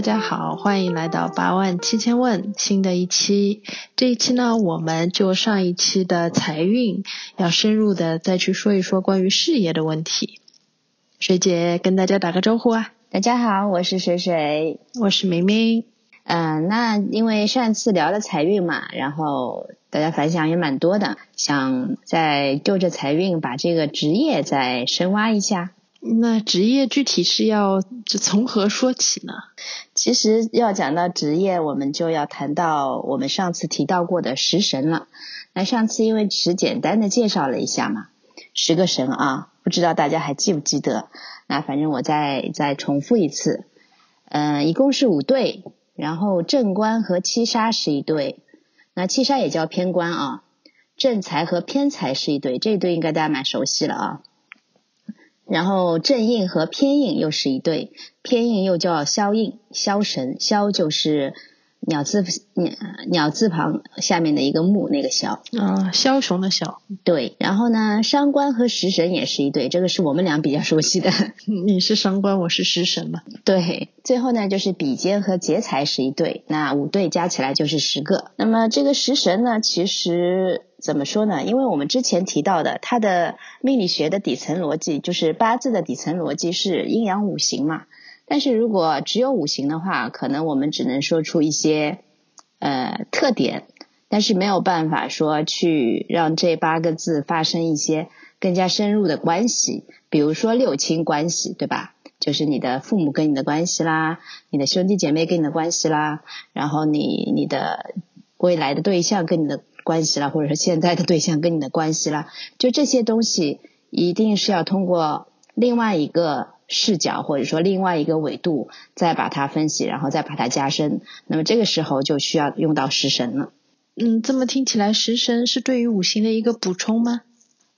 大家好，欢迎来到八万七千问新的一期。这一期呢，我们就上一期的财运，要深入的再去说一说关于事业的问题。水姐跟大家打个招呼啊！大家好，我是水水，我是明明。嗯，那因为上次聊了财运嘛，然后大家反响也蛮多的，想再就着财运把这个职业再深挖一下。那职业具体是要从何说起呢？其实要讲到职业，我们就要谈到我们上次提到过的食神了。那上次因为只简单的介绍了一下嘛，十个神啊，不知道大家还记不记得？那反正我再再重复一次，嗯，一共是五对，然后正官和七杀是一对，那七杀也叫偏官啊，正财和偏财是一对，这一对应该大家蛮熟悉了啊。然后正印和偏印又是一对，偏印又叫枭印，枭神，枭就是鸟字鸟鸟字旁下面的一个木那个枭。啊，枭雄的枭。对，然后呢，伤官和食神也是一对，这个是我们俩比较熟悉的。你是伤官，我是食神嘛？对，最后呢就是比肩和劫财是一对，那五对加起来就是十个。那么这个食神呢，其实。怎么说呢？因为我们之前提到的，它的命理学的底层逻辑就是八字的底层逻辑是阴阳五行嘛。但是如果只有五行的话，可能我们只能说出一些呃特点，但是没有办法说去让这八个字发生一些更加深入的关系。比如说六亲关系，对吧？就是你的父母跟你的关系啦，你的兄弟姐妹跟你的关系啦，然后你你的未来的对象跟你的。关系了，或者说现在的对象跟你的关系了，就这些东西一定是要通过另外一个视角或者说另外一个维度再把它分析，然后再把它加深。那么这个时候就需要用到食神了。嗯，这么听起来，食神是对于五行的一个补充吗？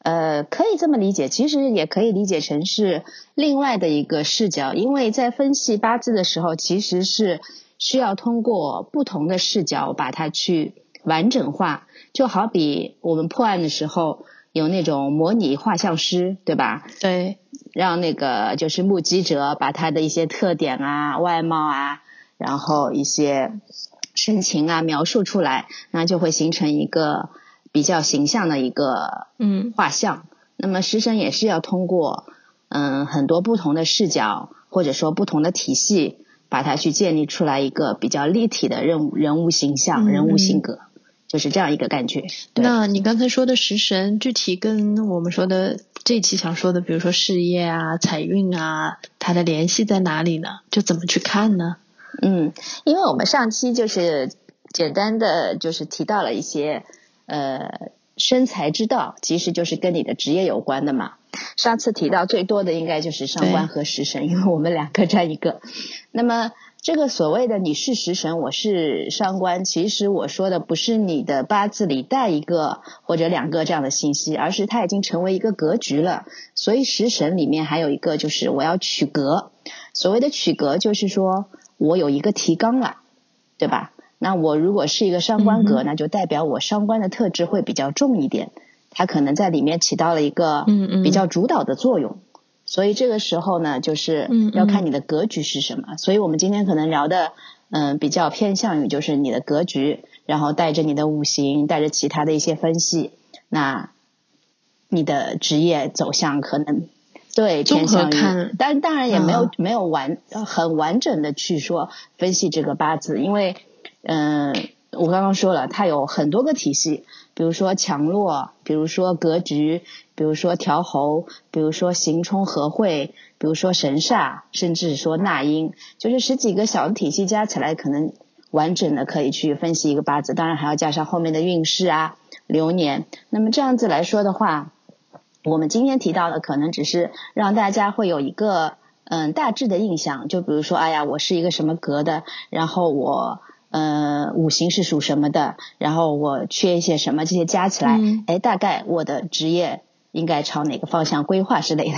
呃，可以这么理解，其实也可以理解成是另外的一个视角，因为在分析八字的时候，其实是需要通过不同的视角把它去完整化。就好比我们破案的时候有那种模拟画像师，对吧？对，让那个就是目击者把他的一些特点啊、外貌啊，然后一些神情啊描述出来，那就会形成一个比较形象的一个嗯画像。那么食神也是要通过嗯很多不同的视角或者说不同的体系，把它去建立出来一个比较立体的人物人物形象、人物性格。就是这样一个感觉。那你刚才说的食神，具体跟我们说的这期想说的，比如说事业啊、财运啊，它的联系在哪里呢？就怎么去看呢？嗯，因为我们上期就是简单的就是提到了一些呃生财之道，其实就是跟你的职业有关的嘛。上次提到最多的应该就是上官和食神，因为我们两个占一个。那么。这个所谓的你是食神，我是伤官，其实我说的不是你的八字里带一个或者两个这样的信息，而是它已经成为一个格局了。所以食神里面还有一个就是我要取格，所谓的取格就是说我有一个提纲了，对吧？那我如果是一个伤官格，那就代表我伤官的特质会比较重一点，它可能在里面起到了一个比较主导的作用。所以这个时候呢，就是要看你的格局是什么。所以我们今天可能聊的，嗯，比较偏向于就是你的格局，然后带着你的五行，带着其他的一些分析，那你的职业走向可能对偏向于，但当然也没有没有完很完整的去说分析这个八字，因为嗯，我刚刚说了，它有很多个体系。比如说强弱，比如说格局，比如说调侯，比如说行冲合会，比如说神煞，甚至说纳音，就是十几个小的体系加起来，可能完整的可以去分析一个八字。当然还要加上后面的运势啊、流年。那么这样子来说的话，我们今天提到的可能只是让大家会有一个嗯大致的印象。就比如说，哎呀，我是一个什么格的，然后我。呃，五行是属什么的？然后我缺一些什么？这些加起来，哎，大概我的职业应该朝哪个方向规划之类的？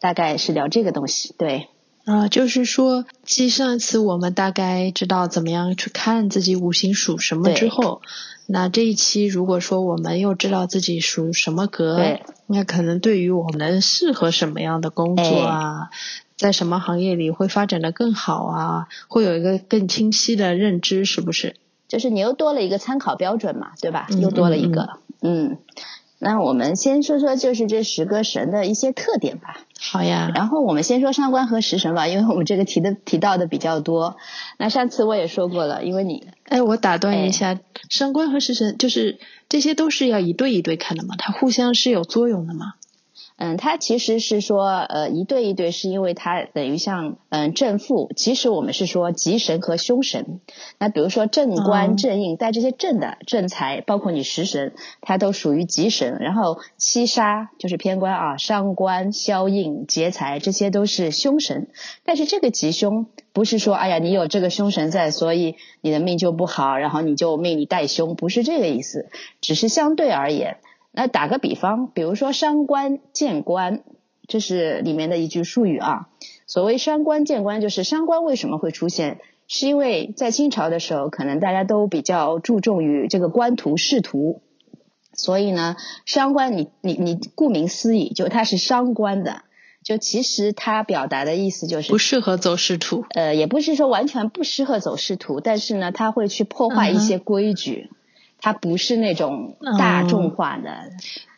大概是聊这个东西，对。啊，就是说，继上一次我们大概知道怎么样去看自己五行属什么之后，那这一期如果说我们又知道自己属什么格，那可能对于我们适合什么样的工作啊？在什么行业里会发展的更好啊，会有一个更清晰的认知，是不是？就是你又多了一个参考标准嘛，对吧？嗯又多了一个，嗯。那我们先说说就是这十个神的一些特点吧。好呀，然后我们先说上官和食神吧，因为我们这个提的提到的比较多。那上次我也说过了，因为你哎，我打断一下，上官和食神就是这些都是要一对一对看的嘛，它互相是有作用的嘛。嗯，它其实是说，呃，一对一对，是因为它等于像嗯正负。其实我们是说吉神和凶神。那比如说正哦官、正印带这些正的正财，包括你食神，它都属于吉神。然后七杀就是偏官啊，伤官、消印、劫财，这些都是凶神。但是这个吉凶不是说，哎呀，你有这个凶神在，所以你的命就不好，然后你就命里带凶，不是这个意思，只是相对而言。那打个比方，比如说伤官见官，这是里面的一句术语啊。所谓伤官见官，就是伤官为什么会出现？是因为在清朝的时候，可能大家都比较注重于这个官图仕途，所以呢，伤官你你你顾名思义，就它是伤官的，就其实它表达的意思就是不适合走仕途。呃，也不是说完全不适合走仕途，但是呢，它会去破坏一些规矩，它不是那种大众化的，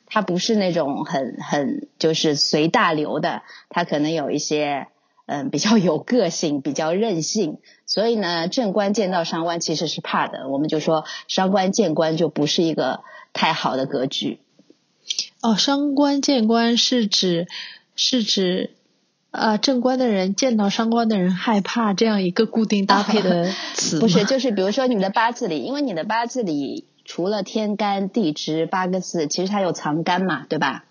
它不是那种很很就是随大流的，它可能有一些嗯比较有个性、比较任性，所以呢，正官见到伤官其实是怕的，我们就说伤官见官就不是一个太好的格局。哦，伤官见官是指是指呃正官的人见到伤官的人害怕这样一个固定搭配的词吗 不是，就是比如说你们的八字里，因为你的八字里除了天干地支八个字，其实它有藏干嘛，对吧？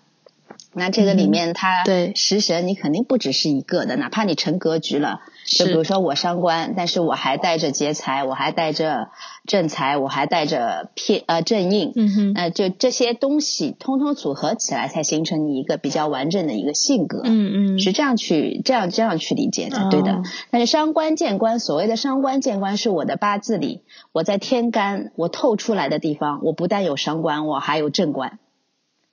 那这个里面它对食神你肯定不只是一个的，哪怕你成格局了，就比如说我伤官，但是我还带着劫财，我还带着正财，我还带着偏呃正印，嗯哼，呃，就这些东西通通组合起来，才形成你一个比较完整的一个性格。嗯嗯，是这样去这样这样去理解的，对的哦。但是伤官见官，所谓的伤官见官，是我的八字里，我在天干我透出来的地方，我不但有伤官，我还有正官。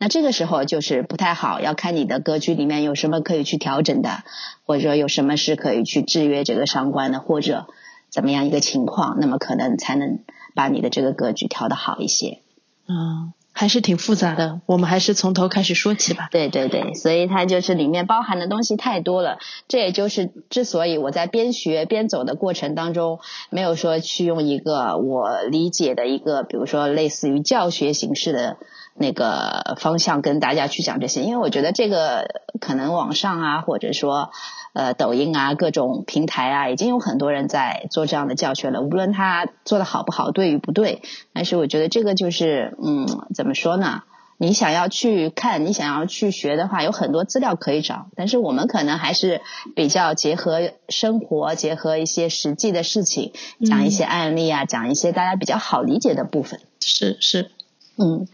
那这个时候就是不太好，要看你的格局里面有什么可以去调整的，或者说有什么是可以去制约这个伤官的，或者怎么样一个情况，那么可能才能把你的这个格局调得好一些。嗯，还是挺复杂的，我们还是从头开始说起吧。对对对，所以它就是里面包含的东西太多了。这也就是之所以我在边学边走的过程当中，没有说去用一个我理解的一个，比如说类似于教学形式的那个方向跟大家去讲这些，因为我觉得这个可能网上啊，或者说呃抖音啊各种平台啊，已经有很多人在做这样的教学了。无论他做的好不好，对与不对，但是我觉得这个就是嗯，怎么说呢？你想要去看，你想要去学的话，有很多资料可以找。但是我们可能还是比较结合生活，结合一些实际的事情，讲一些案例啊，讲一些大家比较好理解的部分。是是，嗯，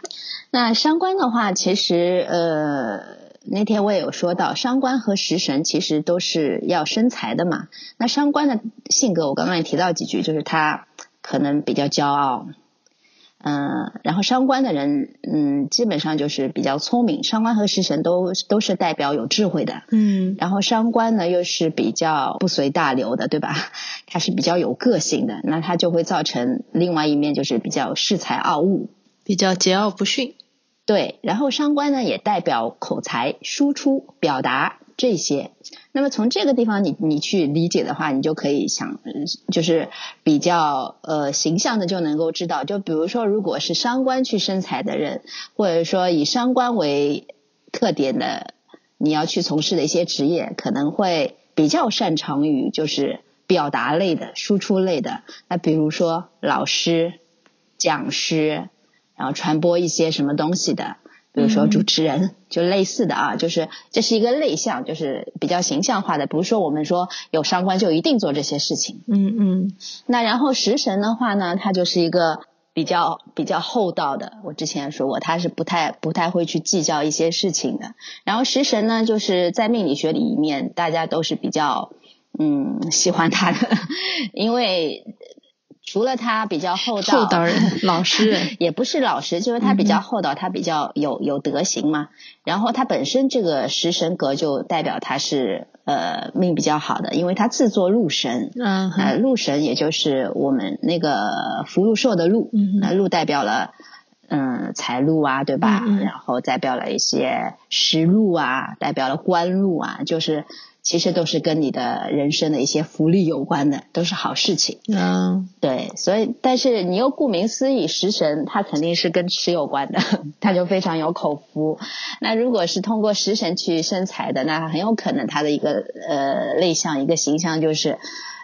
那伤官的话，其实呃，那天我也有说到，伤官和食神其实都是要生财的嘛。那伤官的性格，我刚刚也提到几句，就是他可能比较骄傲。嗯，然后伤官的人，嗯，基本上就是比较聪明。伤官和食神都都是代表有智慧的，嗯然后伤官呢又是比较不随大流的，对吧？他是比较有个性的，那他就会造成另外一面就是比较恃才傲物。比较桀骜不驯。对，然后伤官呢也代表口才、输出、表达这些。那么从这个地方你你去理解的话，你就可以想，就是比较呃形象的就能够知道。就比如说，如果是伤官去生财的人，或者说以伤官为特点的，你要去从事的一些职业，可能会比较擅长于就是表达类的、输出类的。那比如说老师、讲师。然后传播一些什么东西的，比如说主持人，就类似的啊，就是这是一个类项，就是比较形象化的，不是说我们说有伤官就一定做这些事情。嗯嗯那然后食神的话呢，它就是一个比较比较厚道的，我之前也说过，他是不太不太会去计较一些事情的。然后食神呢，就是在命理学里面，大家都是比较嗯喜欢他的，因为除了他比较厚道，厚道人老实人 也不是老实，就是他比较厚道，他比较有有德行嘛。然后他本身这个食神格就代表他是呃命比较好的，因为他自作禄神。嗯呃，禄神也就是我们那个福禄寿的禄，嗯那禄代表了嗯财路啊，对吧？然后代表了一些食禄啊，代表了官禄啊，就是其实都是跟你的人生的一些福利有关的，都是好事情。嗯对，所以但是你又顾名思义，食神它肯定是跟吃有关的，它就非常有口福。那如果是通过食神去生财的，那很有可能他的一个呃类象一个形象就是，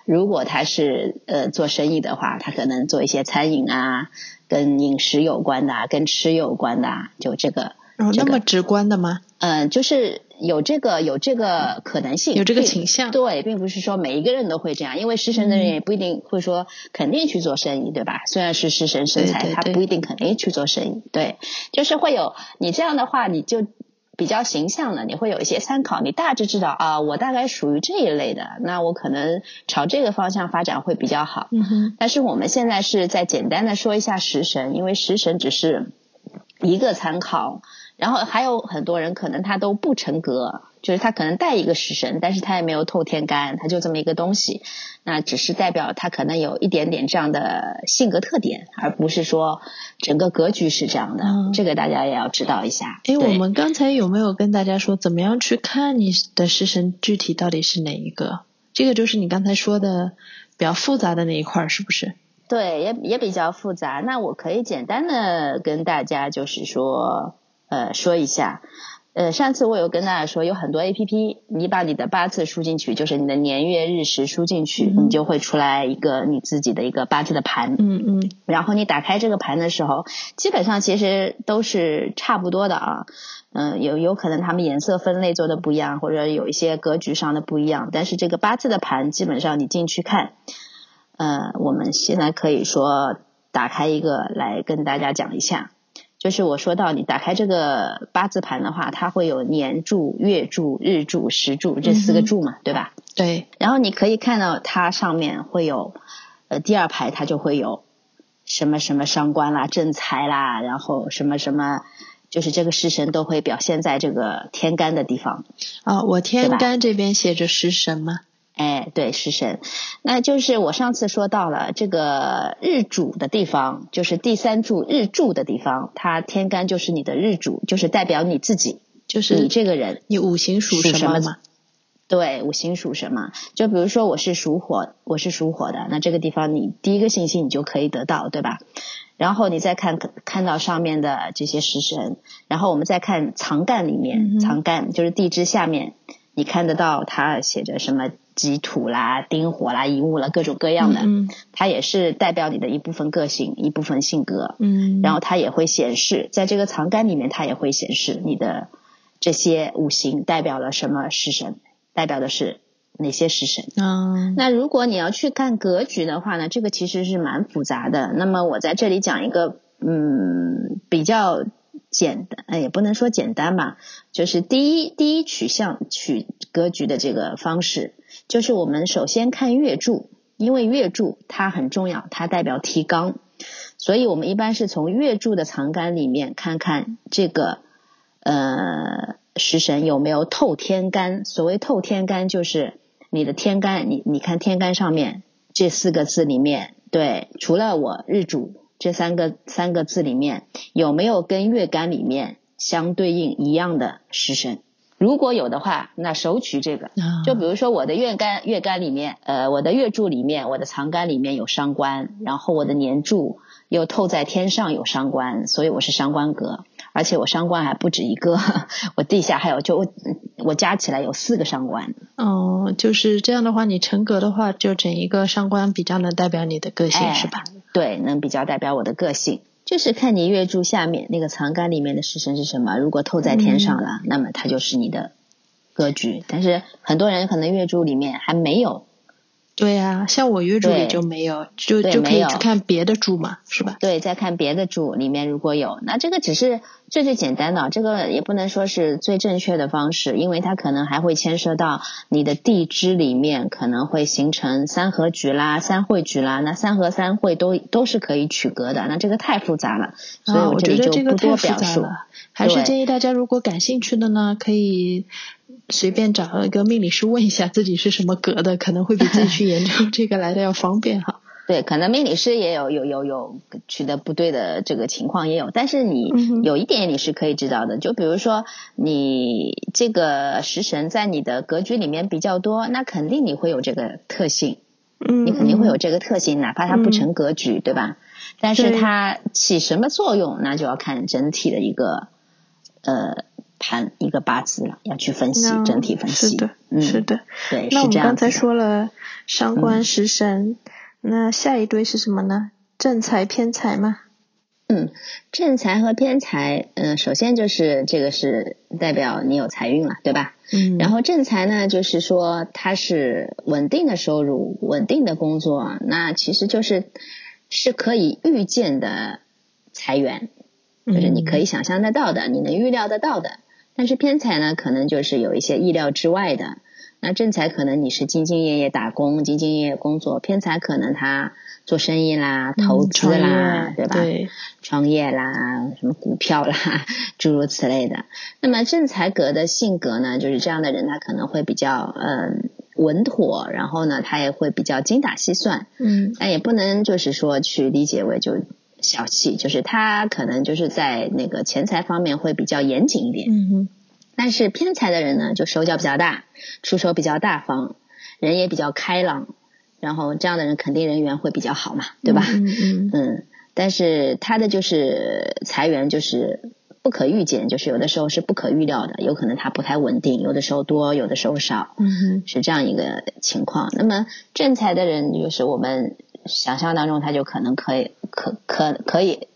如果他是呃做生意的话，他可能做一些餐饮啊，跟饮食有关的啊，跟吃有关的啊，就这个。哦，这个那么直观的吗？嗯，就是有这个有这个可能性，有这个倾向对，并不是说每一个人都会这样，因为食神的人嗯也不一定会说肯定去做生意，对吧？虽然是食神身材，对对对他不一定肯定去做生意，对，就是会有你这样的话，你就比较形象了，你会有一些参考，你大致知道啊，我大概属于这一类的，那我可能朝这个方向发展会比较好。嗯哼，但是我们现在是在简单的说一下食神，因为食神只是一个参考，然后还有很多人可能他都不成格，就是他可能带一个食神，但是他也没有透天干，他就这么一个东西，那只是代表他可能有一点点这样的性格特点，而不是说整个格局是这样的，嗯这个大家也要知道一下。诶，对我们刚才有没有跟大家说，怎么样去看你的食神具体到底是哪一个？这个就是你刚才说的比较复杂的那一块儿，是不是？对，也也比较复杂。那我可以简单的跟大家就是说，呃，说一下。呃，上次我有跟大家说，有很多 A P P，你把你的八字输进去，就是你的年月日时输进去，嗯你就会出来一个你自己的一个八字的盘。嗯嗯然后你打开这个盘的时候，基本上其实都是差不多的啊。嗯，有有可能他们颜色分类做的不一样，或者有一些格局上的不一样。但是这个八字的盘，基本上你进去看，呃，我们现在可以说打开一个来跟大家讲一下。就是我说到你打开这个八字盘的话，它会有年柱、月柱、日柱、时柱这四个柱嘛，对吧？对，然后你可以看到它上面会有，呃，第二排它就会有什么什么伤官啦、正财啦，然后什么什么，就是这个食神都会表现在这个天干的地方。啊，我天干这边写着食神嘛，哎，对，食神，那就是我上次说到了这个日主的地方，就是第三柱日柱的地方，它天干就是你的日主，就是代表你自己，就是你这个人。你五行属属什么什么嘛？对，五行属什么？就比如说我是属火，我是属火的，那这个地方你第一个信息你就可以得到，对吧？然后你再看看到上面的这些食神，然后我们再看藏干里面，嗯藏干就是地支下面，你看得到它写着什么己土啦、丁火啦、乙木啦，各种各样的，嗯它也是代表你的一部分个性、一部分性格。嗯，然后它也会显示，在这个藏干里面，它也会显示你的这些五行代表了什么食神，代表的是哪些食神。嗯那如果你要去看格局的话呢，这个其实是蛮复杂的。那么我在这里讲一个，嗯，比较简单，呃也不能说简单吧，就是第一第一取向取格局的这个方式，就是我们首先看月柱，因为月柱它很重要，它代表提纲，所以我们一般是从月柱的藏干里面看看这个呃食神有没有透天干。所谓透天干，就是你的天干，你你看天干上面这四个字里面，对，除了我日主这三个三个字里面有没有跟月干里面相对应一样的食神？如果有的话，那首取这个。啊就比如说我的月干月干里面，呃，我的月柱里面，我的藏干里面有伤官，然后我的年柱又透在天上有伤官，所以我是伤官格，而且我伤官还不止一个，我地下还有就我加起来有四个伤官。哦，就是这样的话，你成格的话，就整一个伤官比较能代表你的个性，哎是吧？对，能比较代表我的个性。就是看你月柱下面那个藏干里面的食神是什么，如果透在天上了，那么它就是你的格局。但是很多人可能月柱里面还没有，对呀、像我月柱里就没有，就就可以去看别的柱嘛，是吧？对，再看别的柱里面如果有，那这个只是最最简单的，这个也不能说是最正确的方式，因为它可能还会牵涉到你的地支里面可能会形成三合局啦、三会局啦，那三合三会都都是可以取格的，那这个太复杂了，所以啊，我觉得这里就不这个太复多表述。杂了，还是建议大家如果感兴趣的呢，可以随便找一个命理师问一下自己是什么格的，可能会比自己去研究这个来的要方便哈。对，可能命理师也有有有有取得不对的这个情况也有，但是你有一点你是可以知道的，就比如说你这个食神在你的格局里面比较多，那肯定你会有这个特性，嗯，你肯定会有这个特性，哪怕它不成格局，对吧？但是它起什么作用，那就要看整体的一个呃盘一个八字了，要去分析整体分析。是的，是的，对，那我们刚才说说了伤官食神。那下一对是什么呢？正财偏财吗？嗯，正财和偏财，嗯，首先就是这个是代表你有财运了，对吧？嗯。然后正财呢，就是说它是稳定的收入、稳定的工作，那其实就是是可以预见的财源，就是你可以想象得到的，你能预料得到的。但是偏财呢，可能就是有一些意料之外的。那正财可能你是兢兢业业打工，兢兢业业工作；偏财可能他做生意啦、投资啦，对吧？对 创业啦，什么股票啦，诸如此类的。那么正财格的性格呢，就是这样的人，他可能会比较嗯稳妥，然后呢，他也会比较精打细算。嗯。但也不能就是说去理解为就小气，就是他可能就是在那个钱财方面会比较严谨一点。嗯哼。但是偏财的人呢，就手脚比较大，出手比较大方，人也比较开朗，然后这样的人肯定人缘会比较好嘛，对吧？嗯嗯嗯。但是他的就是财源就是不可预见，就是有的时候是不可预料的，有可能他不太稳定，有的时候多，有的时候少，嗯哼，是这样一个情况。那么正财的人，就是我们想象当中，他就可能可以可可可以，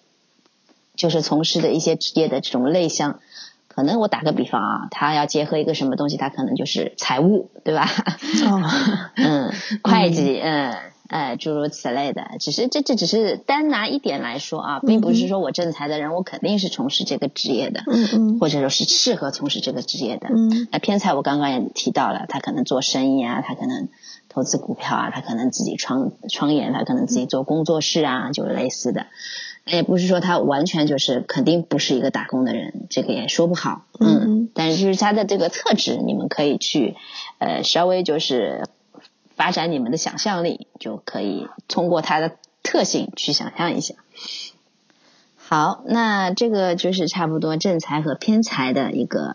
就是从事的一些职业的这种类项。可能我打个比方啊，他要结合一个什么东西，他可能就是财务，对吧？哦，嗯，会计，嗯，哎，诸如此类的。只是这这只是单拿一点来说啊，并不是说我正财的人，我肯定是从事这个职业的，嗯嗯，或者说是适合从事这个职业的。嗯，那偏财我刚刚也提到了，他可能做生意啊，他可能投资股票啊，他可能自己创创业，他可能自己做工作室啊，就是类似的。也不是说他完全就是肯定不是一个打工的人，这个也说不好。嗯，但是就是他的这个特质，你们可以去呃稍微就是发展你们的想象力，就可以通过他的特性去想象一下。好，那这个就是差不多正财和偏财的一个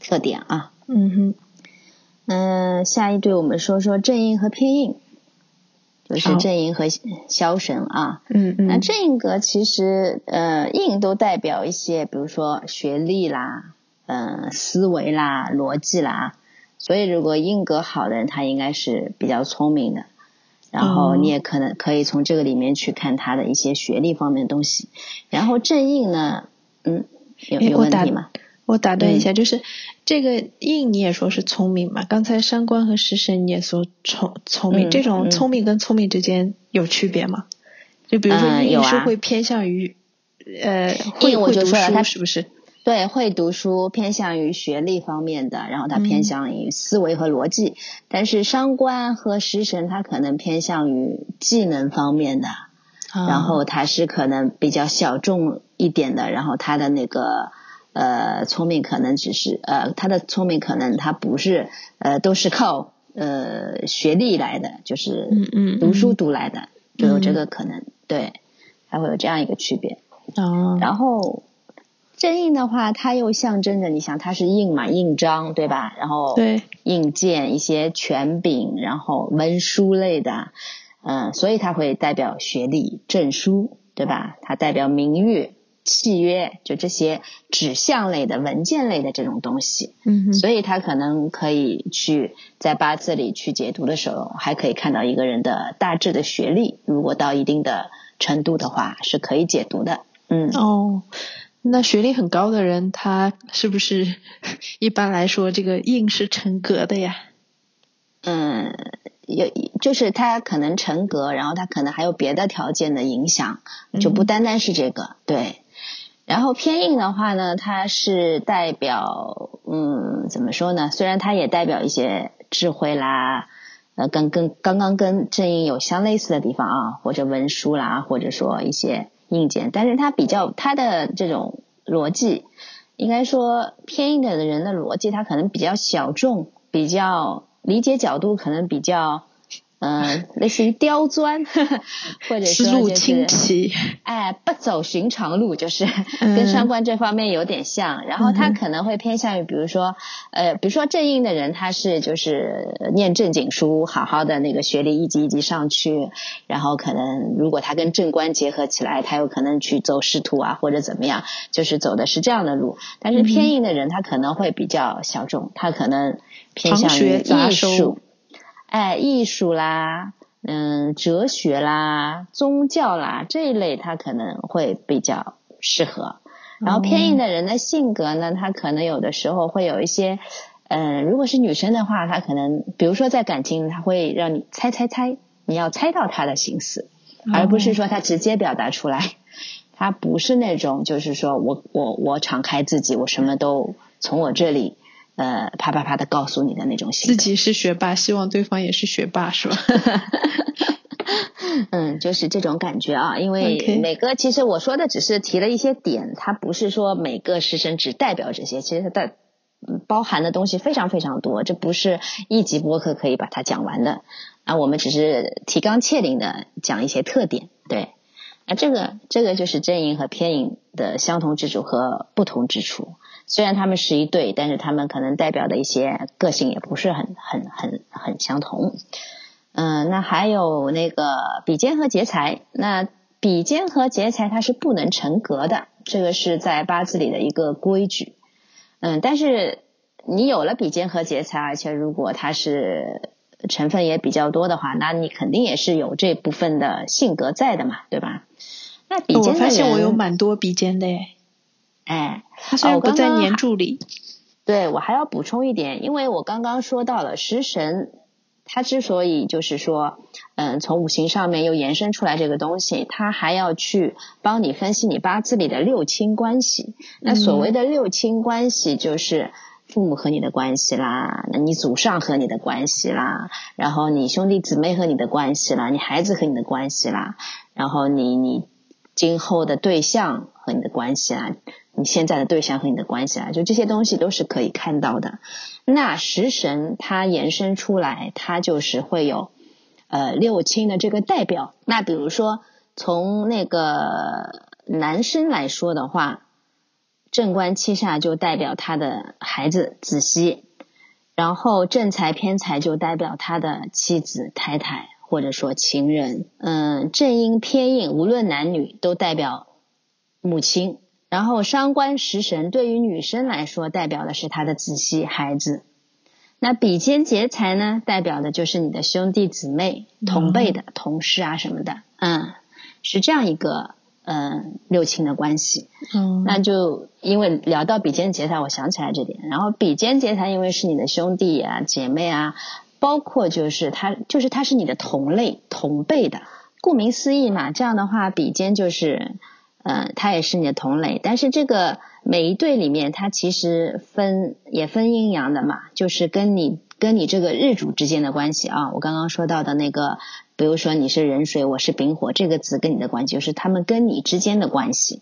特点啊。嗯哼，嗯，下一对我们说说正印和偏印。就是正印和枭神啊，嗯嗯，那正印格其实呃印都代表一些，比如说学历啦，嗯思维啦，逻辑啦，所以如果印格好的人，他应该是比较聪明的，然后你也可能可以从这个里面去看他的一些学历方面的东西，然后正印呢，嗯，有有问题吗？我打断一下，就是这个印你也说是聪明嘛？刚才伤官和食神你也说聪聪明，这种聪明跟聪明之间有区别吗？就比如说印是会偏向于呃会会读书是不是？对，会读书偏向于学历方面的，然后他偏向于思维和逻辑。但是伤官和食神他可能偏向于技能方面的，然后他是可能比较小众一点的，然后他的那个。呃，聪明可能只是呃，他的聪明可能他不是呃，都是靠呃学历来的，就是嗯嗯读书读来的，就有这个可能，对，还会有这样一个区别。哦。然后正印的话，它又象征着，你想它是印嘛，印章对吧？然后对印鉴一些权柄，然后文书类的，嗯，所以它会代表学历、证书，对吧？它代表名誉。契约就这些指向类的文件类的这种东西，嗯，所以他可能可以去在八字里去解读的时候，还可以看到一个人的大致的学历，如果到一定的程度的话，是可以解读的。嗯，哦，那学历很高的人，他是不是一般来说这个印是成格的呀？嗯。有就是他可能成格，然后他可能还有别的条件的影响，就不单单是这个对。然后偏硬的话呢，它是代表嗯怎么说呢？虽然它也代表一些智慧啦，呃跟跟刚刚跟正印有相类似的地方啊，或者文书啦，或者说一些硬件，但是它比较它的这种逻辑应该说偏硬的人的逻辑，他可能比较小众，比较理解角度可能比较。嗯，类似于刁钻，或者说就是哎，不走寻常路，就是跟上官这方面有点像。然后他可能会偏向于，比如说，呃，比如说正印的人，他是就是念正经书，好好的那个学历一级一级上去。然后可能如果他跟正官结合起来，他有可能去走仕途啊，或者怎么样，就是走的是这样的路。但是偏印的人，他可能会比较小众，他可能偏向于艺术。哎，艺术啦，嗯，哲学啦，宗教啦这一类，他可能会比较适合。然后偏硬的人的性格呢，他可能有的时候会有一些，嗯，如果是女生的话，她可能，比如说在感情，他会让你猜猜猜，你要猜到他的心思，而不是说他直接表达出来。他不是那种，就是说我我我敞开自己，我什么都从我这里。呃，啪啪啪的告诉你的那种性格，自己是学霸，希望对方也是学霸，是吧？嗯，就是这种感觉啊。因为每个其实我说的只是提了一些点，它不是说每个师生只代表这些，其实它的包含的东西非常非常多，这不是一集播客可以把它讲完的。啊，我们只是提纲挈领的讲一些特点，对。啊，这个这个就是真营和偏营的相同之处和不同之处。虽然他们是一对，但是他们可能代表的一些个性也不是很很很很相同。嗯，那还有那个比肩和劫财，那比肩和劫财它是不能成格的，这个是在八字里的一个规矩。嗯，但是你有了比肩和劫财，而且如果它是成分也比较多的话，那你肯定也是有这部分的性格在的嘛，对吧？那比肩我发现我有蛮多比肩的诶。哎，他虽然不在年柱里，对我还要补充一点，因为我刚刚说到了食神，他之所以就是说，嗯，从五行上面又延伸出来这个东西，他还要去帮你分析你八字里的六亲关系。那所谓的六亲关系，就是父母和你的关系啦，那你祖上和你的关系啦，然后你兄弟姊妹和你的关系啦，你孩子和你的关系啦，然后你你今后的对象和你的关系啦。你现在的对象和你的关系啊，就这些东西都是可以看到的。那食神它延伸出来，它就是会有呃六亲的这个代表。那比如说从那个男生来说的话，正官七煞就代表他的孩子子息，然后正财偏财就代表他的妻子太太或者说情人。嗯，正阴偏印无论男女都代表母亲。然后伤官食神对于女生来说，代表的是她的子息孩子。那比肩劫财呢，代表的就是你的兄弟姊妹、同辈的同事啊什么的。嗯，是这样一个嗯六亲的关系。嗯，那就因为聊到比肩劫财，我想起来这点。然后比肩劫财，因为是你的兄弟啊、姐妹啊，包括就是他，就是他是你的同类、同辈的。顾名思义嘛，这样的话，比肩就是。嗯，他也是你的同类，但是这个每一对里面，它其实分也分阴阳的嘛，就是跟你跟你这个日主之间的关系啊。我刚刚说到的那个，比如说你是壬水，我是丙火，这个词跟你的关系，就是他们跟你之间的关系。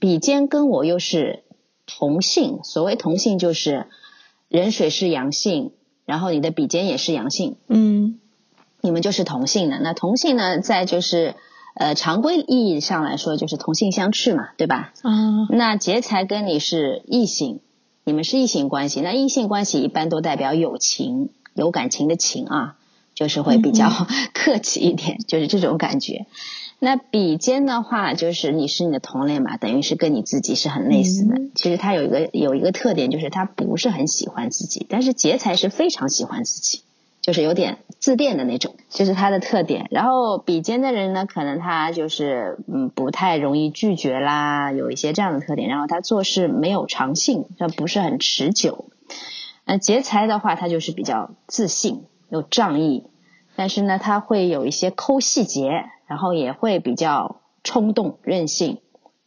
比肩跟我又是同性，所谓同性就是壬水是阳性，然后你的比肩也是阳性，嗯，你们就是同性的。那同性呢，在就是。呃，常规意义上来说，就是同性相斥嘛，对吧？啊，那劫财跟你是异性，你们是异性关系。那异性关系一般都代表友情、有感情的情啊，就是会比较 客气一点，就是这种感觉。那比肩的话，就是你是你的同类嘛，等于是跟你自己是很类似的。其实他有一个有一个特点，就是他不是很喜欢自己，但是劫财是非常喜欢自己。就是有点自恋的那种，就是他的特点。然后比肩的人呢，可能他就是嗯不太容易拒绝啦，有一些这样的特点。然后他做事没有长性，他不是很持久。那劫财的话，他就是比较自信、有仗义，但是呢，他会有一些抠细节，然后也会比较冲动、任性，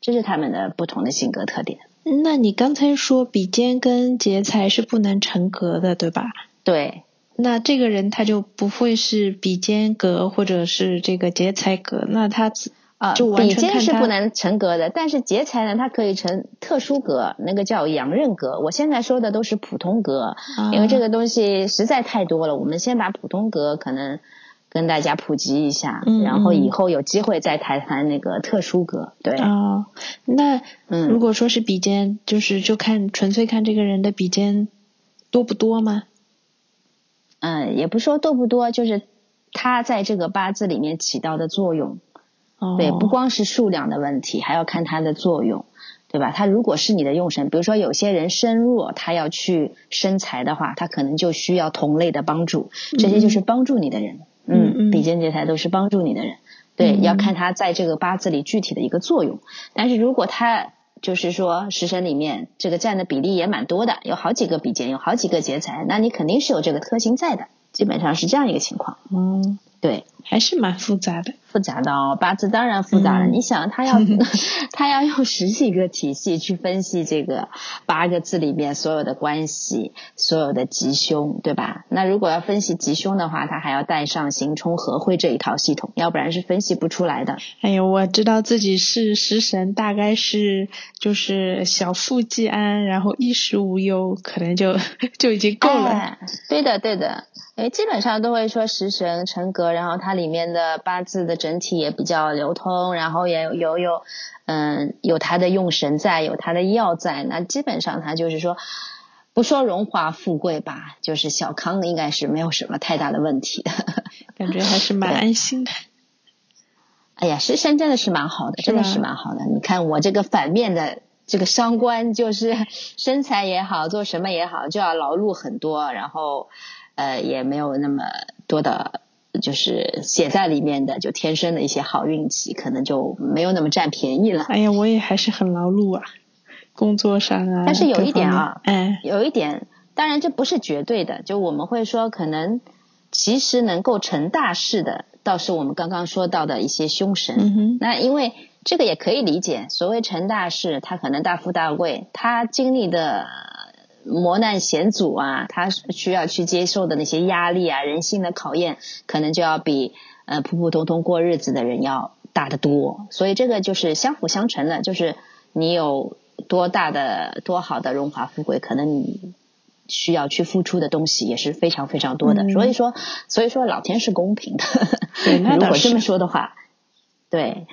这是他们的不同的性格特点。那你刚才说比肩跟劫财是不能成格的，对吧？对。那这个人他就不会是比肩格或者是这个劫财格，那他啊，就完比肩是不能成格的，但是劫财呢，它可以成特殊格，那个叫阳刃格。我现在说的都是普通格，因为这个个东西实在太多了，我们先把普通格可能跟大家普及一下，嗯然后嗯以后有机会再谈谈那个特殊格。对，哦，那嗯如果说是比肩，就是就看纯粹看这个人的比肩多不多吗？嗯，也不说多不多，就是它在这个八字里面起到的作用。哦，对，不光是数量的问题，还要看它的作用，对吧？它如果是你的用神，比如说有些人身弱，他要去生财的话，他可能就需要同类的帮助，这些就是帮助你的人。嗯嗯比肩劫财都是帮助你的人。对，嗯要看他在这个八字里具体的一个作用。但是如果他就是说食神里面这个占的比例也蛮多的，有好几个比劫，有好几个劫财，那你肯定是有这个特性在的，基本上是这样一个情况。嗯，对。还是蛮复杂的。复杂的哦，八字当然复杂了。嗯你想，他要 他要用十几个体系去分析这个八个字里面所有的关系、所有的吉凶，对吧？那如果要分析吉凶的话，他还要带上刑冲合会这一套系统，要不然是分析不出来的。哎呦，我知道自己是食神，大概是就是小富即安，然后衣食无忧，可能就 就已经够了。哎对的，对的。哎，基本上都会说食神成格，然后它里面的八字的整体也比较流通，然后也有有有，嗯，有它的用神在，有它的药在，那基本上它就是说，不说荣华富贵吧，就是小康应该是没有什么太大的问题的。感觉还是蛮安心的。哎呀，食神真的是蛮好的，真的是蛮好的。你看我这个反面的这个伤官，就是身材也好，做什么也好，就要劳碌很多，然后呃也没有那么多的，就是写在里面的，就天生的一些好运气，可能就没有那么占便宜了。哎呀，我也还是很劳碌啊，工作上啊。但是有一点啊面哎，有一点，当然这不是绝对的，就我们会说，可能其实能够成大事的，倒是我们刚刚说到的一些凶神。嗯，那因为这个也可以理解，所谓成大事，他可能大富大贵，他经历的磨难险阻啊，他需要去接受的那些压力啊，人性的考验，可能就要比呃普普通通过日子的人要大得多。所以这个就是相辅相成的，就是你有多大的多好的荣华富贵，可能你。需要去付出的东西也是非常非常多的，嗯所以说，所以说老天是公平的。如果这么说的话，对。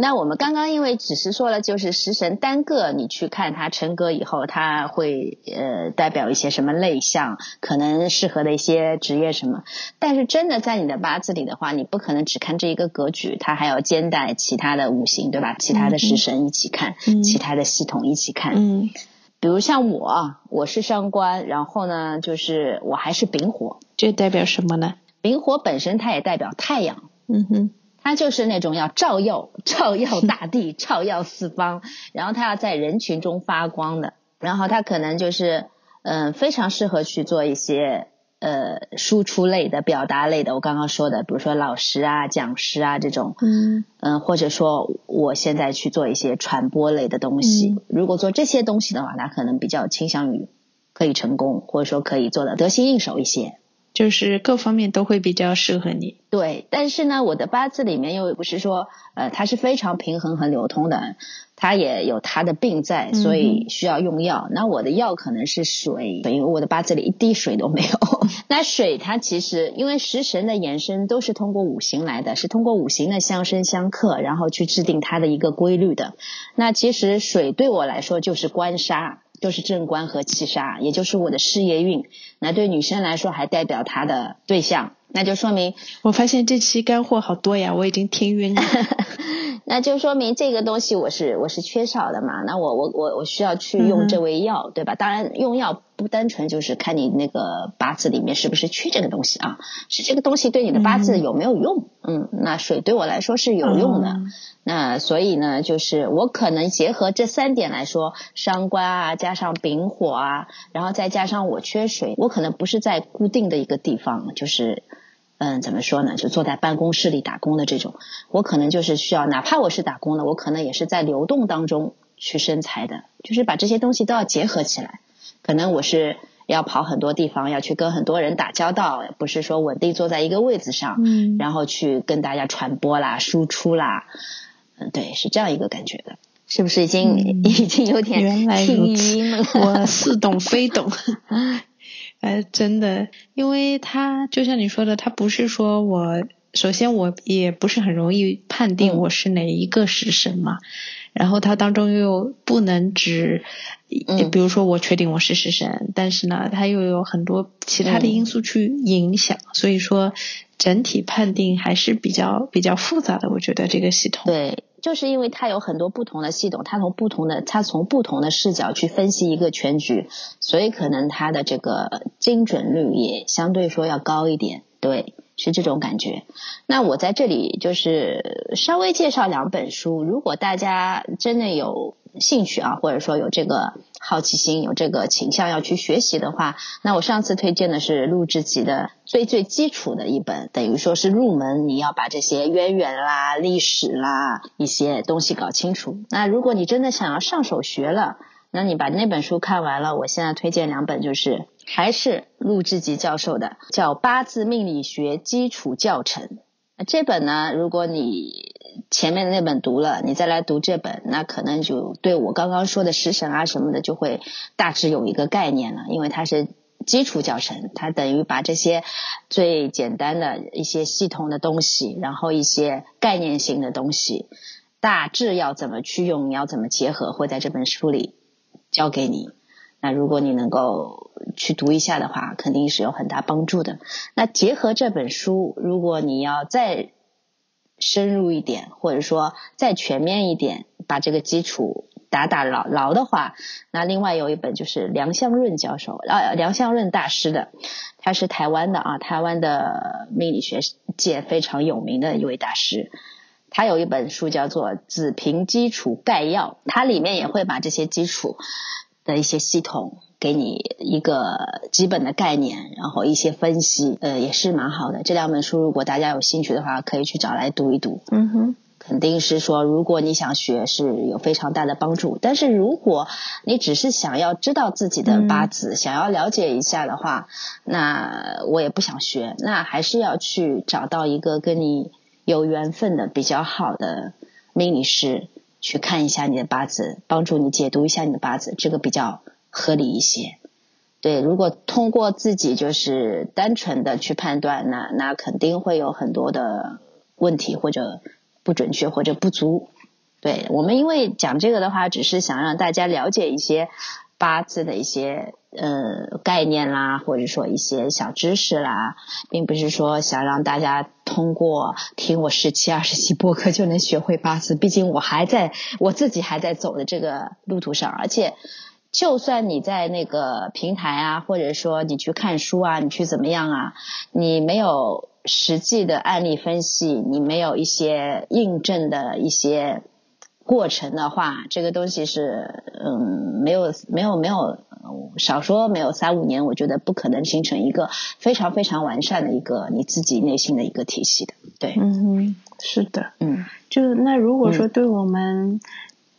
那我们刚刚因为只是说了，就是食神单个你去看它成格以后，它会呃代表一些什么类象，可能适合的一些职业什么。但是真的在你的八字里的话，你不可能只看这一个格局，它还要兼带其他的五行，对吧？其他的食神一起看，嗯其他的系统一起看。嗯比如像我啊，我是伤官，然后呢，就是我还是丙火，这代表什么呢？丙火本身它也代表太阳。嗯哼，它就是那种要照耀、照耀 大地、照耀四方，然后他要在人群中发光的，然后他可能就是嗯、非常适合去做一些呃输出类的、表达类的。我刚刚说的，比如说老师啊、讲师啊这种，嗯嗯、或者说我现在去做一些传播类的东西。嗯如果做这些东西的话，他可能比较倾向于可以成功，或者说可以做的得心应手一些。就是各方面都会比较适合你。对，但是呢，我的八字里面又不是说，呃，它是非常平衡和流通的，它也有它的病在，所以需要用药。那我的药可能是水，因为我的八字里一滴水都没有。那水它其实因为食神的延伸都是通过五行来的，是通过五行的相生相克，然后去制定它的一个规律的。那其实水对我来说就是官杀。就是正官和七杀，也就是我的事业运。那对女生来说，还代表她的对象，那就说明我发现这期干货好多呀，我已经听晕了。那就说明这个东西我是我是缺少的嘛，那我我我我需要去用这味药，对吧？当然用药不单纯就是看你那个八字里面是不是缺这个东西啊，是这个东西对你的八字有没有用？嗯，那水对我来说是有用的。嗯那所以呢，就是我可能结合这三点来说，伤官啊，加上丙火啊，然后再加上我缺水，我可能不是在固定的一个地方，就是嗯，怎么说呢？就坐在办公室里打工的这种，我可能就是需要，哪怕我是打工的，我可能也是在流动当中去生财的，就是把这些东西都要结合起来。可能我是要跑很多地方，要去跟很多人打交道，不是说稳定坐在一个位置上，嗯然后去跟大家传播啦、输出啦，嗯，对，是这样一个感觉的，是不是已经、嗯已经有点原来如此？我 似懂非懂。呃，真的，因为他就像你说的，他不是说我，首先我也不是很容易判定嗯我是哪一个食神嘛，然后它当中又不能只，嗯比如说我确定我是食神，但是呢，它又有很多其他的嗯因素去影响，所以说整体判定还是比较比较复杂的，我觉得这个系统。对，就是因为它有很多不同的系统，它从不同的它从不同的视角去分析一个全局，所以可能它的这个精准率也相对说要高一点。对，是这种感觉。那我在这里就是稍微介绍两本书，如果大家真的有兴趣啊，或者说有这个好奇心、有这个倾向要去学习的话，那我上次推荐的是陆志奇的最最基础的一本，等于说是入门，你要把这些渊源啦、历史啦一些东西搞清楚。那如果你真的想要上手学了，那你把那本书看完了，我现在推荐两本，就是还是陆志吉教授的，叫《八字命理学基础教程》。这本呢，如果你前面的那本读了，你再来读这本，那可能就对我刚刚说的食神啊什么的，就会大致有一个概念了，因为它是基础教程，它等于把这些最简单的一些系统的东西，然后一些概念性的东西，大致要怎么去用，你要怎么结合，会在这本书里教给你。那如果你能够去读一下的话，肯定是有很大帮助的。那结合这本书，如果你要再深入一点，或者说再全面一点，把这个基础打打牢牢的话，那另外有一本就是梁相润教授，呃，梁相润大师的，他是台湾的啊，台湾的命理学界非常有名的一位大师。他有一本书叫做《子平基础概要》，它里面也会把这些基础的一些系统给你一个基本的概念，然后一些分析，呃，也是蛮好的。这两本书如果大家有兴趣的话，可以去找来读一读。嗯哼，肯定是说，如果你想学，是有非常大的帮助。但是如果你只是想要知道自己的八字，想要了解一下的话，那我也不想学。那还是要去找到一个跟你有缘分的比较好的命理师，去看一下你的八字，帮助你解读一下你的八字，这个比较合理一些。对，如果通过自己就是单纯的去判断，那那肯定会有很多的问题或者不准确或者不足。对我们因为讲这个的话，只是想让大家了解一些八字的一些呃概念啦，或者说一些小知识啦，并不是说想让大家通过听我十七二十期播客就能学会八字。毕竟我还在我自己还在走的这个路途上，而且。就算你在那个平台啊，或者说你去看书啊，你去怎么样啊，你没有实际的案例分析，你没有一些印证的一些过程的话，这个东西是嗯，没有没有没有，少说没有三五年，我觉得不可能形成一个非常非常完善的一个你自己内心的一个体系的。对，嗯哼，是的，嗯就那如果说对我们、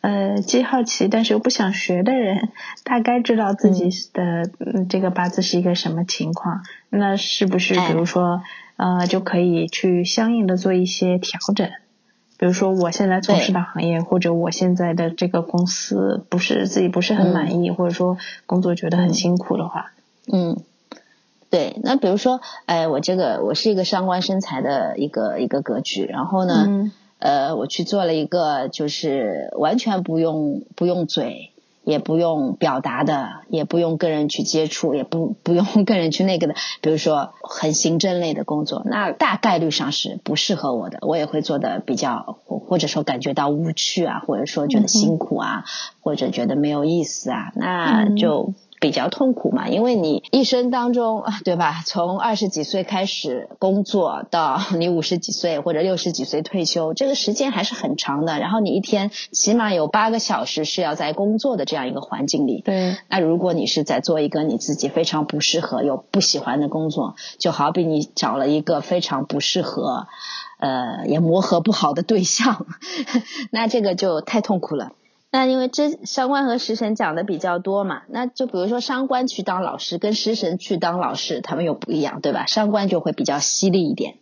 呃既好奇但是又不想学的人，大概知道自己的、嗯、这个八字是一个什么情况，那是不是哎比如说、呃就可以去相应的做一些调整？比如说我现在从事的行业，或者我现在的这个公司不是自己不是很满意，或者说工作觉得很辛苦的话，嗯。对，那比如说，哎，我这个我是一个上官身材的一个一个格局，然后呢，嗯。呃，我去做了一个就是完全不用不用嘴，也不用表达的，也不用跟人去接触，也不不用 跟人去那个的，比如说很行政类的工作，那大概率上是不适合我的，我也会做的比较，或者说感觉到无趣啊，或者说觉得辛苦啊，或者觉得没有意思啊，那嗯就。比较痛苦嘛，因为你一生当中，对吧？从二十几岁开始工作到你五十几岁 或者六十几岁退休，这个时间还是很长的。然后你一天起码有八个小时是要在工作的这样一个环境里。对，那如果你是在做一个你自己非常不适合又不喜欢的工作，就好比你找了一个非常不适合，呃，也磨合不好的对象，那这个就太痛苦了。那因为这商官和食神讲的比较多嘛，那就比如说商官去当老师，跟食神去当老师，他们又不一样，对吧？商官就会比较犀利一点，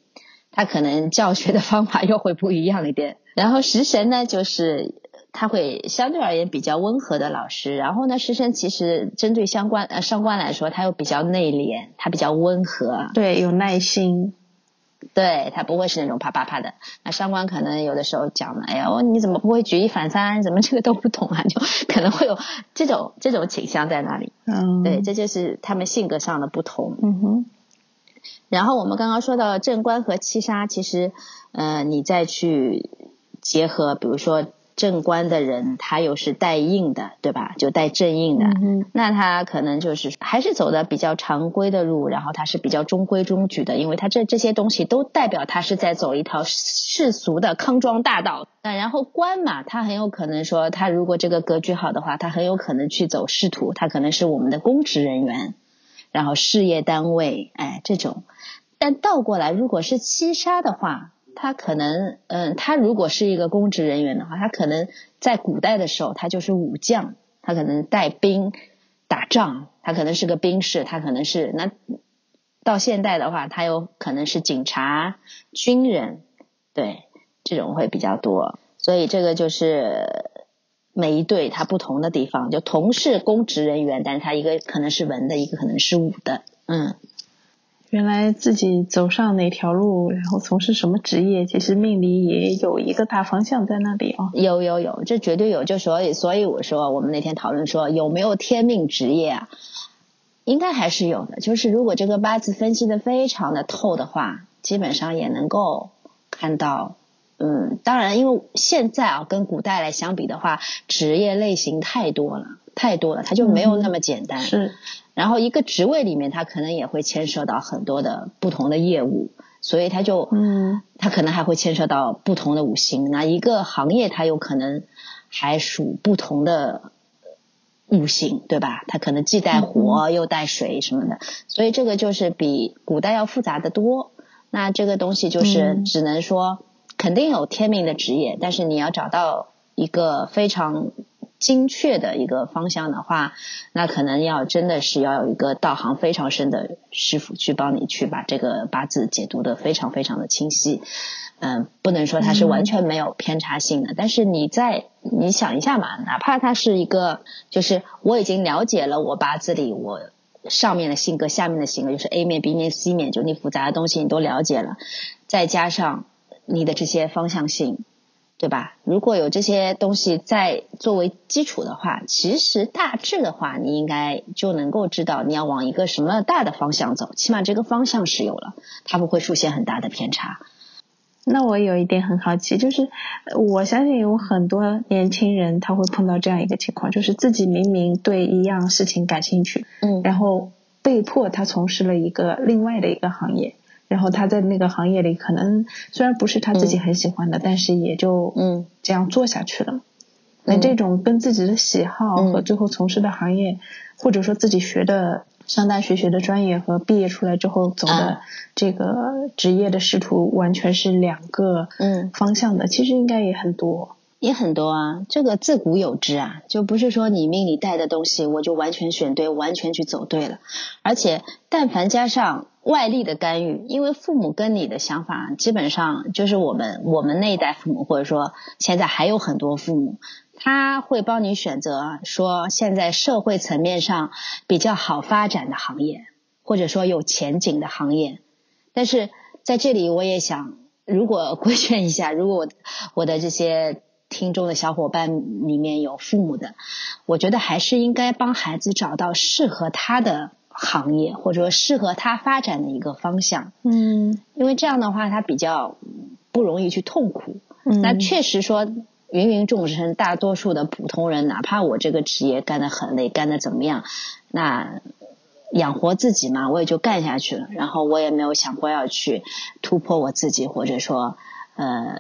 他可能教学的方法又会不一样一点。然后食神呢，就是他会相对而言比较温和的老师。然后呢，食神其实针对相关呃商官来说，他又比较内敛，他比较温和，对，有耐心。对他不会是那种啪啪啪的，那上官可能有的时候讲了，哎呀，我你怎么不会举一反三？怎么这个都不懂啊？就可能会有这种这种倾向在那里。嗯，对，这就是他们性格上的不同。嗯哼。然后我们刚刚说到正官和七杀，其实，呃，你再去结合，比如说。正官的人，他又是带印的，对吧？就带正印的，那他可能就是还是走的比较常规的路，然后他是比较中规中矩的，因为他这这些东西都代表他是在走一条世俗的康庄大道。那然后官嘛，他很有可能说，他如果这个格局好的话，他很有可能去走仕途，他可能是我们的公职人员，然后事业单位，哎，这种。但倒过来，如果是七杀的话。他可能，嗯，他如果是一个公职人员的话，他可能在古代的时候，他就是武将，他可能带兵打仗，他可能是个兵士，他可能是那到现代的话，他有可能是警察、军人，对，这种会比较多。所以这个就是每一队他不同的地方，就同是公职人员，但是他一个可能是文的，一个可能是武的，嗯。原来自己走上哪条路，然后从事什么职业，其实命里也有一个大方向在那里哦。有有有，这绝对有。就所以，所以我说，我们那天讨论说有没有天命职业啊？应该还是有的。就是如果这个八字分析的非常的透的话，基本上也能够看到。嗯，当然，因为现在啊，跟古代来相比的话，职业类型太多了，太多了，它就没有那么简单。是。然后一个职位里面，它可能也会牵涉到很多的不同的业务，所以它就，嗯，它可能还会牵涉到不同的五行。那一个行业，它有可能还属不同的五行，对吧？它可能既带火又带水什么的，所以这个就是比古代要复杂的多。那这个东西就是只能说，肯定有天命的职业，但是你要找到一个非常。精确的一个方向的话，那可能要真的是要有一个道行非常深的师傅去帮你去把这个八字解读的非常非常的清晰。嗯，不能说它是完全没有偏差性的，但是你在你想一下嘛，哪怕它是一个，就是我已经了解了我八字里我上面的性格，下面的性格，就是 A 面、B 面、C 面，就你复杂的东西你都了解了，再加上你的这些方向性。对吧？如果有这些东西在作为基础的话，其实大致的话，你应该就能够知道你要往一个什么大的方向走。起码这个方向是有了，它不会出现很大的偏差。那我有一点很好奇，就是我相信有很多年轻人他会碰到这样一个情况，就是自己明明对一样事情感兴趣，嗯，然后被迫他从事了一个另外的一个行业。然后他在那个行业里，可能虽然不是他自己很喜欢的，但是也就嗯这样做下去了。那这种跟自己的喜好和最后从事的行业，或者说自己学的上大学学的专业和毕业出来之后走的这个职业的仕途，完全是两个嗯方向的。其实应该也很多。也很多啊，这个自古有之啊，就不是说你命里带的东西，我就完全选对，完全去走对了。而且，但凡加上外力的干预，因为父母跟你的想法，基本上就是我们我们那一代父母，或者说现在还有很多父母，他会帮你选择说现在社会层面上比较好发展的行业，或者说有前景的行业。但是在这里，我也想，如果规劝一下，如果我我的这些。听众的小伙伴里面有父母的，我觉得还是应该帮孩子找到适合他的行业，或者说适合他发展的一个方向。嗯，因为这样的话，他比较不容易去痛苦。嗯，那确实说，芸芸众生，大多数的普通人，哪怕我这个职业干得很累，干得怎么样，那养活自己嘛，我也就干下去了。然后我也没有想过要去突破我自己，或者说。呃，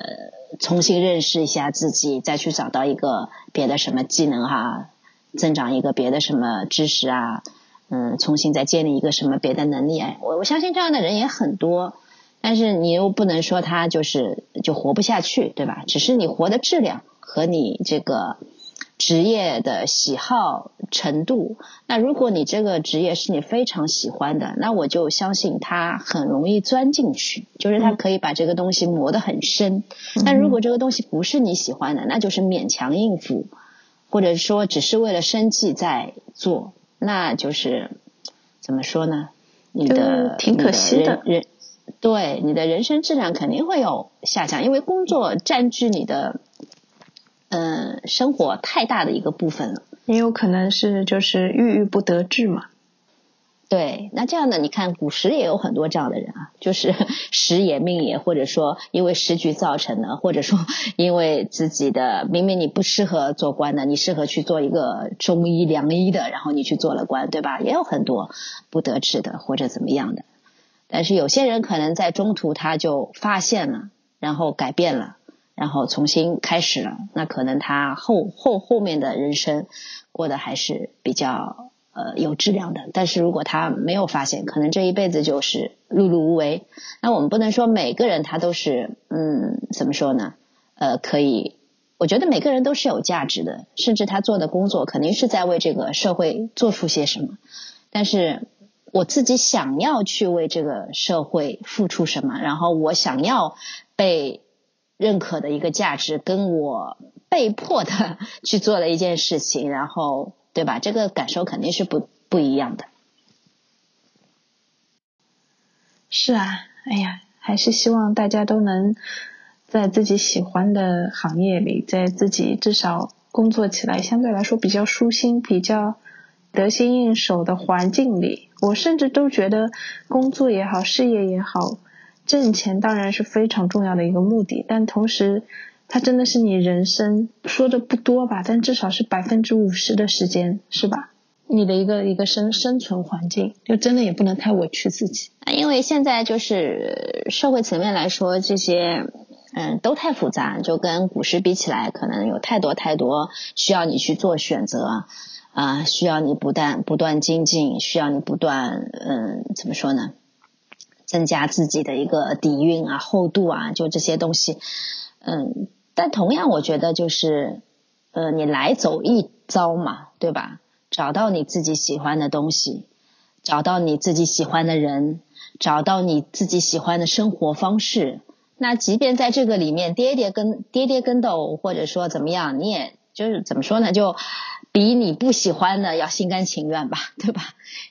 重新认识一下自己，再去找到一个别的什么技能哈，增长一个别的什么知识啊，嗯，重新再建立一个什么别的能力哎。我我相信这样的人也很多，但是你又不能说他就是就活不下去，对吧？只是你活的质量和你这个职业的喜好程度。那如果你这个职业是你非常喜欢的，那我就相信他很容易钻进去，就是他可以把这个东西磨得很深。但如果这个东西不是你喜欢的，那就是勉强应付，或者说只是为了生计在做，那就是怎么说呢？你的挺可惜的人。对你的人生质量肯定会有下降，因为工作占据你的嗯生活太大的一个部分了。也有可能是就是郁郁不得志嘛。对，那这样的你看古时也有很多这样的人啊，就是 时也命也，或者说因为时局造成的，或者说 因为自己的明明你不适合做官的，你适合去做一个中医良医的，然后你去做了官，对吧？也有很多不得志的或者怎么样的。但是有些人可能在中途他就发现了，然后改变了，然后重新开始了。那可能他后后后面的人生过得还是比较呃有质量的。但是如果他没有发现，可能这一辈子就是碌碌无为。那我们不能说每个人他都是嗯怎么说呢？呃，可以，我觉得每个人都是有价值的，甚至他做的工作肯定是在为这个社会做出些什么。但是。我自己想要去为这个社会付出什么，然后我想要被认可的一个价值，跟我被迫的 去做了一件事情，然后对吧？这个感受肯定是不不一样的。是啊，哎呀，还是希望大家都能在自己喜欢的行业里，在自己至少工作起来相对来说比较舒心、比较得心应手的环境里。我甚至都觉得，工作也好，事业也好，挣钱当然是非常重要的一个目的，但同时，它真的是你人生说的不多吧，但至少是百分之五十的时间，是吧？你的一个一个生生存环境，就真的也不能太委屈自己。因为现在就是社会层面来说，这些嗯都太复杂，就跟古时比起来，可能有太多太多需要你去做选择。啊，需要你不断不断精进，需要你不断嗯，怎么说呢？增加自己的一个底蕴啊、厚度啊，就这些东西。嗯，但同样，我觉得就是呃，你来走一遭嘛，对吧？找到你自己喜欢的东西，找到你自己喜欢的人，找到你自己喜欢的生活方式。那即便在这个里面跌跌跟跌跌跟斗，或者说怎么样，你也就是怎么说呢？就。比你不喜欢的要心甘情愿吧，对吧？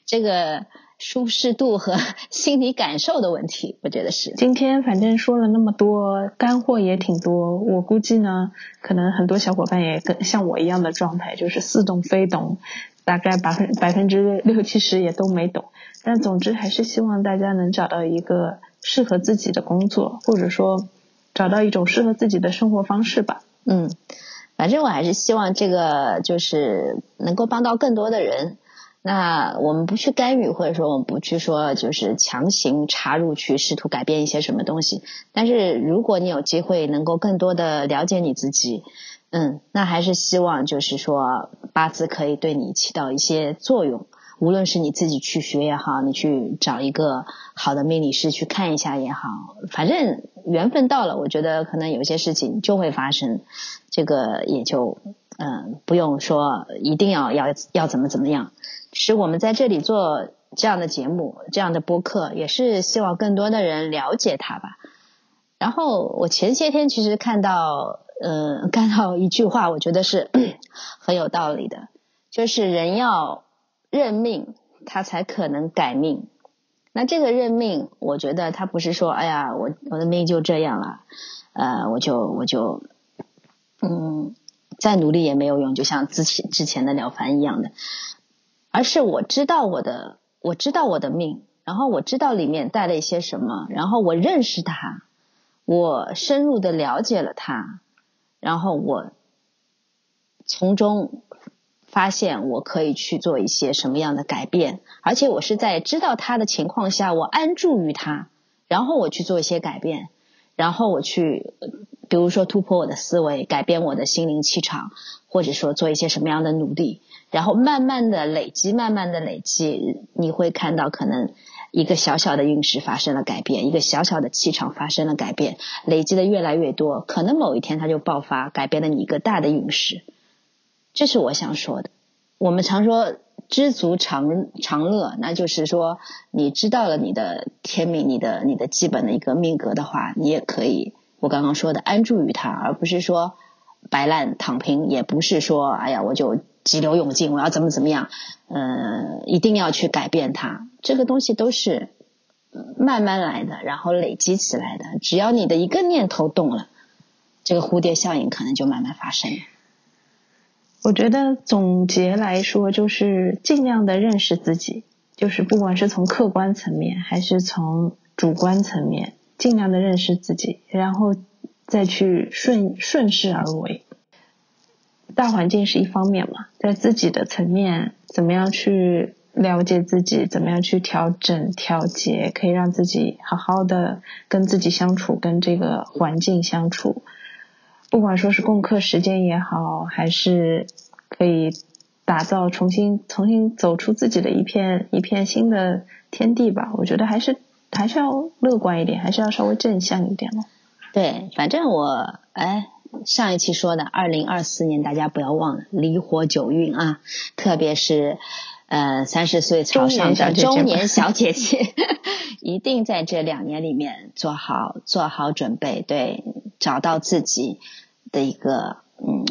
这个舒适度和 心理感受的问题，我觉得是。今天反正说了那么多干货也挺多，我估计呢，可能很多小伙伴也跟像我一样的状态，就是似懂非懂，大概百分百分之六七十也都没懂。但总之还是希望大家能找到一个适合自己的工作，或者说找到一种适合自己的生活方式吧。嗯。反正我还是希望这个就是能够帮到更多的人。那我们不去干预，或者说我们不去说就是强行插入去试图改变一些什么东西。但是如果你有机会能够更多的了解你自己，嗯，那还是希望就是说八字可以对你起到一些作用。无论是你自己去学也好，你去找一个好的命理师去看一下也好，反正缘分到了，我觉得可能有些事情就会发生。这个也就嗯不用说一定要要要怎么怎么样。使我们在这里做这样的节目、这样的播客，也是希望更多的人了解他吧。然后我前些天其实看到嗯看到一句话，我觉得是 很有道理的，就是人要。认命，他才可能改命。那这个认命，我觉得他不是说，哎呀，我我的命就这样了，呃，我就我就，嗯，再努力也没有用，就像之前之前的了凡一样的。而是我知道我的，我知道我的命，然后我知道里面带了一些什么，然后我认识他，我深入的了解了他，然后我从中。发现我可以去做一些什么样的改变，而且我是在知道他的情况下，我安住于他，然后我去做一些改变，然后我去，比如说突破我的思维，改变我的心灵气场，或者说做一些什么样的努力，然后慢慢的累积，慢慢的累积，你会看到可能一个小小的运势发生了改变，一个小小的气场发生了改变，累积的越来越多，可能某一天它就爆发，改变了你一个大的运势。这是我想说的。我们常说知足常常乐，那就是说你知道了你的天命，你的你的基本的一个命格的话，你也可以我刚刚说的安住于它，而不是说摆烂躺平，也不是说哎呀我就急流勇进，我要怎么怎么样，嗯，一定要去改变它。这个东西都是慢慢来的，然后累积起来的。只要你的一个念头动了，这个蝴蝶效应可能就慢慢发生。我觉得总结来说，就是尽量的认识自己，就是不管是从客观层面还是从主观层面，尽量的认识自己，然后再去顺顺势而为。大环境是一方面嘛，在自己的层面，怎么样去了解自己，怎么样去调整调节，可以让自己好好的跟自己相处，跟这个环境相处。不管说是共克时间也好，还是可以打造重新重新走出自己的一片一片新的天地吧，我觉得还是还是要乐观一点，还是要稍微正向一点咯。对，反正我哎，上一期说的二零二四年，大家不要忘了离火九运啊，特别是呃三十岁朝上的中年小姐姐，一定在这两年里面做好做好准备，对。找到自己的一个嗯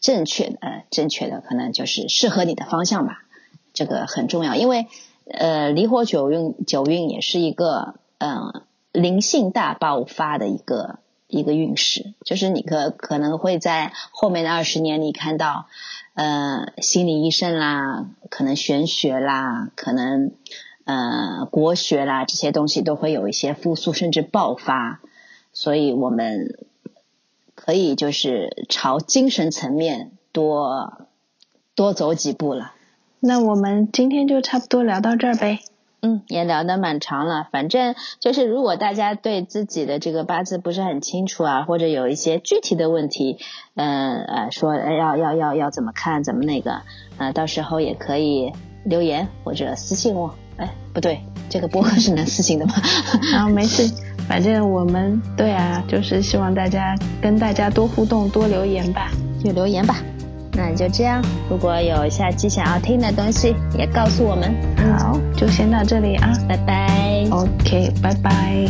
正确的呃正确的可能就是适合你的方向吧，这个很重要，因为呃离火九运九运也是一个嗯灵性大爆发的一个一个运势，就是你可可能会在后面的二十年里看到呃心理医生啦，可能玄学啦，可能呃国学啦这些东西都会有一些复苏甚至爆发。所以我们可以就是朝精神层面多多走几步了。那我们今天就差不多聊到这儿呗。嗯，也聊得蛮长了。反正就是如果大家对自己的这个八字不是很清楚啊，或者有一些具体的问题，嗯呃，说要要要要怎么看，怎么那个，呃，到时候也可以留言或者私信我。哎，不对，这个播客是能私信的吗？啊，没事。反正我们对啊，就是希望大家跟大家多互动，多留言吧，就留言吧。那就这样，如果有下期想要听的东西，也告诉我们。好，就先到这里啊，拜拜。OK，拜拜。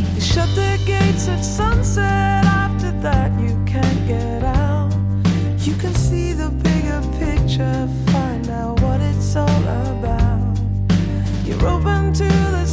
the